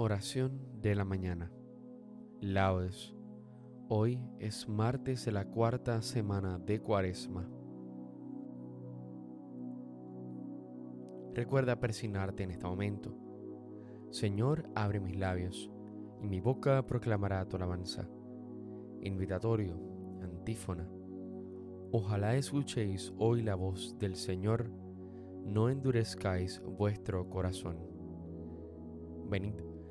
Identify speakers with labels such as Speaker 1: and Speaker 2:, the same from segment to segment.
Speaker 1: Oración de la mañana. Laudes. Hoy es martes de la cuarta semana de Cuaresma. Recuerda persignarte en este momento. Señor, abre mis labios, y mi boca proclamará tu alabanza. Invitatorio, antífona. Ojalá escuchéis hoy la voz del Señor, no endurezcáis vuestro corazón. Venid,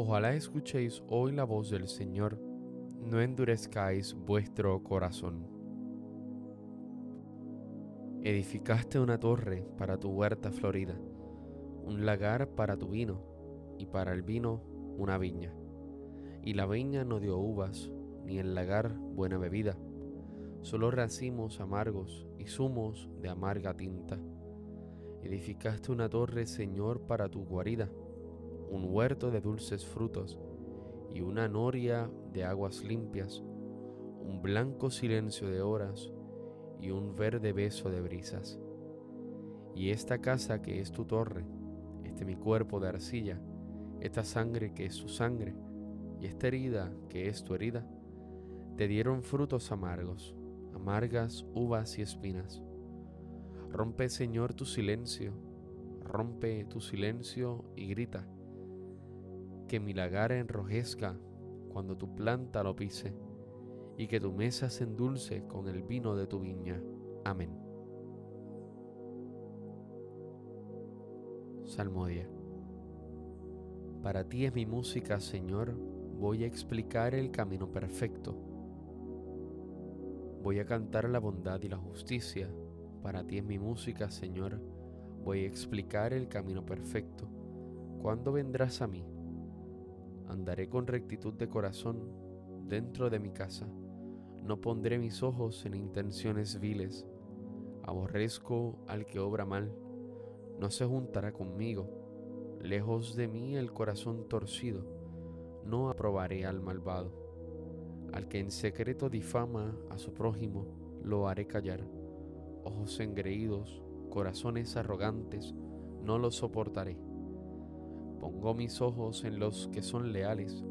Speaker 1: Ojalá escuchéis hoy la voz del Señor, no endurezcáis vuestro corazón. Edificaste una torre para tu huerta florida, un lagar para tu vino, y para el vino una viña. Y la viña no dio uvas, ni el lagar buena bebida, solo racimos amargos y zumos de amarga tinta. Edificaste una torre, Señor, para tu guarida, un huerto de dulces frutos y una noria de aguas limpias, un blanco silencio de horas y un verde beso de brisas. Y esta casa que es tu torre, este mi cuerpo de arcilla, esta sangre que es su sangre y esta herida que es tu herida, te dieron frutos amargos, amargas uvas y espinas. Rompe, Señor, tu silencio, rompe tu silencio y grita, que mi lagar enrojezca cuando tu planta lo pise, y que tu mesa se endulce con el vino de tu viña. Amén. Salmodia. Para ti es mi música, Señor, voy a explicar el camino perfecto. Voy a cantar la bondad y la justicia. Para ti es mi música, Señor, voy a explicar el camino perfecto. ¿Cuándo vendrás a mí? Andaré con rectitud de corazón dentro de mi casa. No pondré mis ojos en intenciones viles. Aborrezco al que obra mal. No se juntará conmigo Lejos de mí el corazón torcido, no aprobaré al malvado. Al que en secreto difama a su prójimo, lo haré callar. Ojos engreídos, corazones arrogantes, no los soportaré. Pongo mis ojos en los que son leales,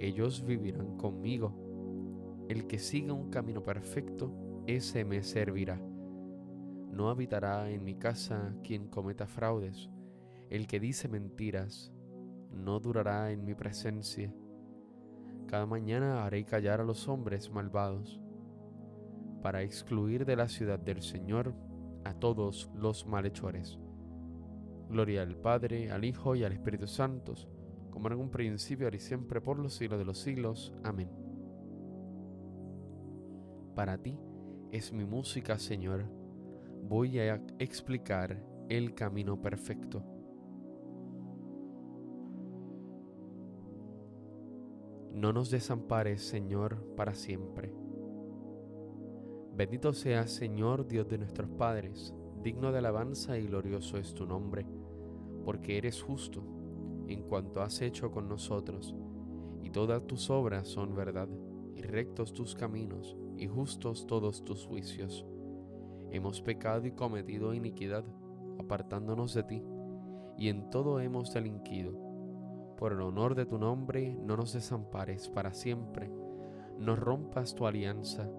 Speaker 1: ellos vivirán conmigo. El que siga un camino perfecto, ese me servirá. No habitará en mi casa quien cometa fraudes el que dice mentiras no durará en mi presencia. Cada mañana haré callar a los hombres malvados, para excluir de la ciudad del Señor a todos los malhechores. Gloria al Padre, al Hijo y al Espíritu Santo, como en un principio, ahora y siempre, por los siglos de los siglos. Amén. para ti es mi música, Señor. Voy a explicar el camino perfecto. No nos desampares, Señor, para siempre. Bendito seas, Señor, Dios de nuestros padres, digno de alabanza y glorioso es tu nombre, porque eres justo en cuanto has hecho con nosotros, y todas tus obras son verdad, y rectos tus caminos, y justos todos tus juicios. Hemos pecado y cometido iniquidad, apartándonos de ti, y en todo hemos delinquido por el honor de tu nombre, no nos desampares para siempre, no rompas tu alianza,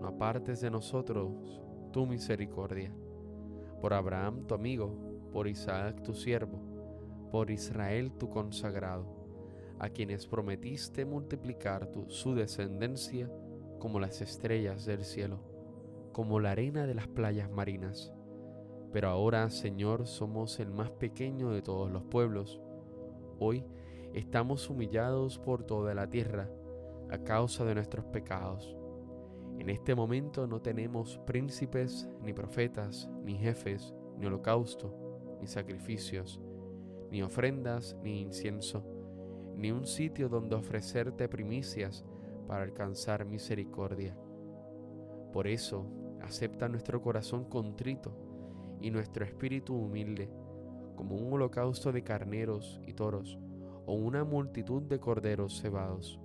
Speaker 1: no apartes de nosotros tu misericordia. Por Abraham tu amigo, por Isaac tu siervo, por Israel tu consagrado, a quienes prometiste multiplicar tu, su descendencia como las estrellas del cielo, como la arena de las playas marinas. Pero ahora, Señor, somos el más pequeño de todos los pueblos Hoy estamos humillados por toda la tierra a causa de nuestros pecados. En este momento no tenemos príncipes, ni profetas, ni jefes, ni holocausto, ni sacrificios, ni ofrendas, ni incienso, ni un sitio donde ofrecerte primicias para alcanzar misericordia. Por eso, acepta nuestro corazón contrito y nuestro espíritu humilde como un holocausto de carneros y toros o una multitud de corderos cebados.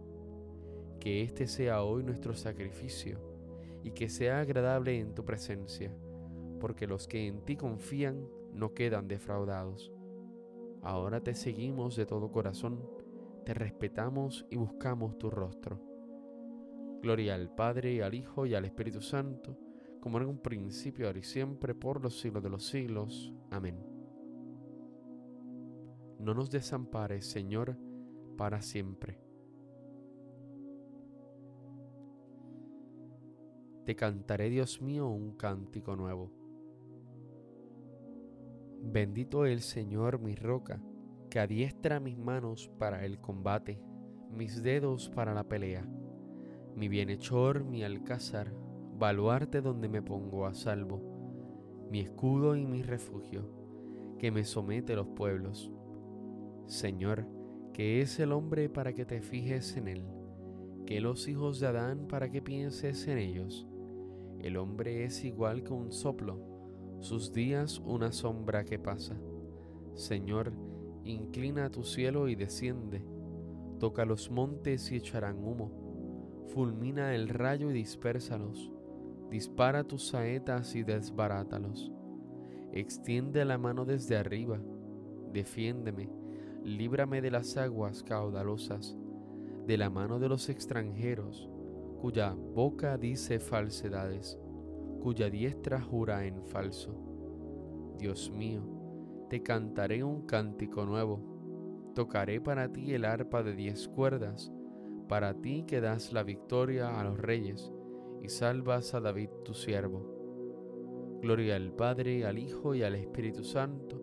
Speaker 1: Que este sea hoy nuestro sacrificio y que sea agradable en tu presencia, porque los que en ti confían no quedan defraudados. Ahora te seguimos de todo corazón, te respetamos y buscamos tu rostro. Gloria al Padre, al Hijo y al Espíritu Santo, como en un principio, ahora y siempre, por los siglos de los siglos. Amén. No nos desampares, Señor, para siempre. Te cantaré, Dios mío, un cántico nuevo. Bendito el Señor, mi roca, que adiestra mis manos para el combate, mis dedos para la pelea, mi bienhechor, mi alcázar, baluarte donde me pongo a salvo, mi escudo y mi refugio, que me somete los pueblos Señor, que es el hombre para que te fijes en él, que los hijos de Adán para que pienses en ellos. El hombre es igual que un soplo, sus días una sombra que pasa. Señor, inclina tu cielo y desciende, toca los montes y echarán humo, fulmina el rayo y dispérsalos, dispara tus saetas y desbarátalos. Extiende la mano desde arriba, defiéndeme. Líbrame de las aguas caudalosas, de la mano de los extranjeros, cuya boca dice falsedades, cuya diestra jura en falso. Dios mío, te cantaré un cántico nuevo, tocaré para ti el arpa de diez cuerdas, para ti que das la victoria a los reyes y salvas a David tu siervo. Gloria al Padre, al Hijo y al Espíritu Santo,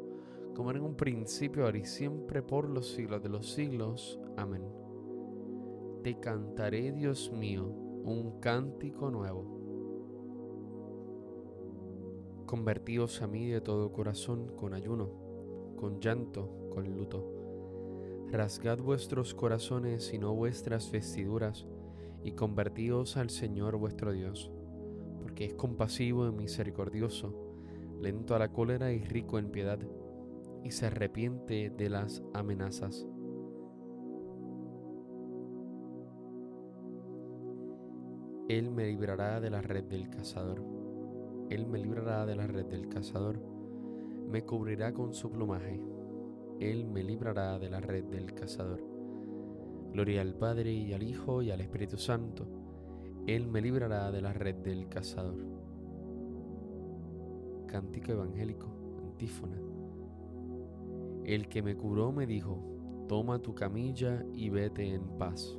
Speaker 1: como en un principio, ahora y siempre, por los siglos de los siglos. Amén. Te cantaré, Dios mío, un cántico nuevo. Convertíos a mí de todo corazón con ayuno, con llanto, con luto. Rasgad vuestros corazones y no vuestras vestiduras, y convertíos al Señor vuestro Dios, porque es compasivo y misericordioso, lento a la cólera y rico en piedad y se arrepiente de las amenazas. Él me librará de la red del cazador. Él me librará de la red del cazador. Me cubrirá con su plumaje. Él me librará de la red del cazador. Gloria al Padre y al Hijo y al Espíritu Santo. Él me librará de la red del cazador. Cántico evangélico, antífona. El que me curó me dijo, toma tu camilla y vete en paz.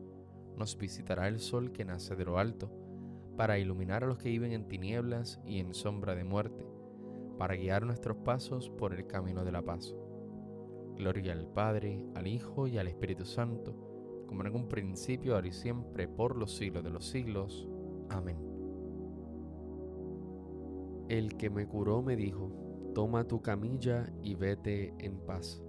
Speaker 1: nos visitará el sol que nace de lo alto, para iluminar a los que viven en tinieblas y en sombra de muerte, para guiar nuestros pasos por el camino de la paz. Gloria al Padre, al Hijo y al Espíritu Santo, como en un principio, ahora y siempre, por los siglos de los siglos. Amén. El que me curó me dijo, toma tu camilla y vete en paz.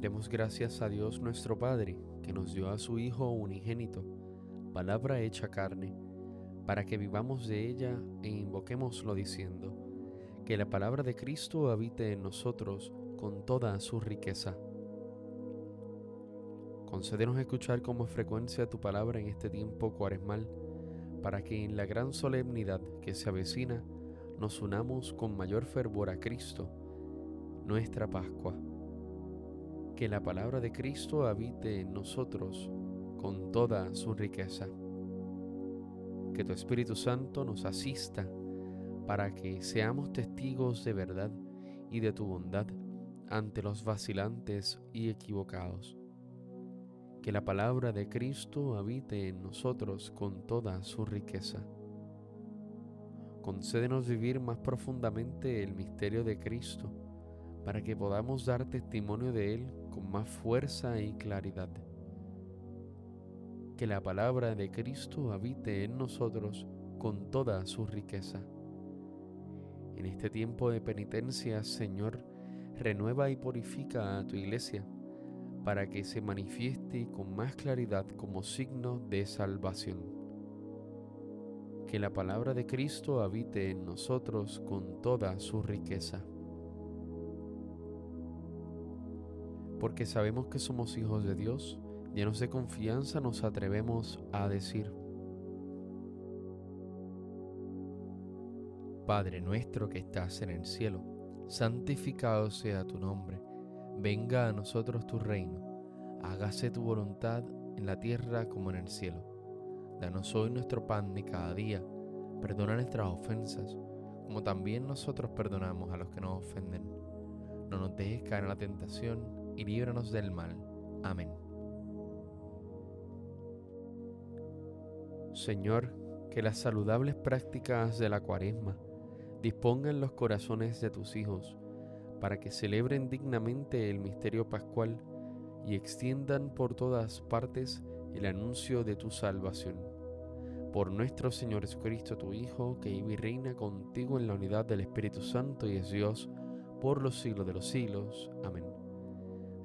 Speaker 1: Demos gracias a Dios nuestro Padre, que nos dio a su Hijo unigénito, palabra hecha carne, para que vivamos de ella e invoquémoslo diciendo, que la palabra de Cristo habite en nosotros con toda su riqueza. Concédenos escuchar con más frecuencia tu palabra en este tiempo cuaresmal, para que en la gran solemnidad que se avecina nos unamos con mayor fervor a Cristo, nuestra Pascua. Que la palabra de Cristo habite en nosotros con toda su riqueza. Que tu Espíritu Santo nos asista para que seamos testigos de verdad y de tu bondad ante los vacilantes y equivocados. Que la palabra de Cristo habite en nosotros con toda su riqueza. Concédenos vivir más profundamente el misterio de Cristo, para que podamos dar testimonio de Él con más fuerza y claridad. Que la palabra de Cristo habite en nosotros con toda su riqueza en este tiempo de penitencia, Señor, renueva y purifica a tu iglesia para que se manifieste con más claridad como signo de salvación. Que la palabra de Cristo habite en nosotros con toda su riqueza. Porque sabemos que somos hijos de Dios, llenos de confianza nos atrevemos a decir, Padre nuestro que estás en el cielo, santificado sea tu nombre, venga a nosotros tu reino, hágase tu voluntad en la tierra como en el cielo. Danos hoy nuestro pan de cada día, perdona nuestras ofensas, como también nosotros perdonamos a los que nos ofenden. No nos dejes caer en la tentación y líbranos del mal. Amén. Señor, que las saludables prácticas de la cuaresma dispongan los corazones de tus hijos para que celebren dignamente el misterio pascual y extiendan por todas partes el anuncio de tu salvación. Por nuestro Señor Jesucristo, tu Hijo, que vive y reina contigo en la unidad del Espíritu Santo y es Dios por los siglos de los siglos. Amén.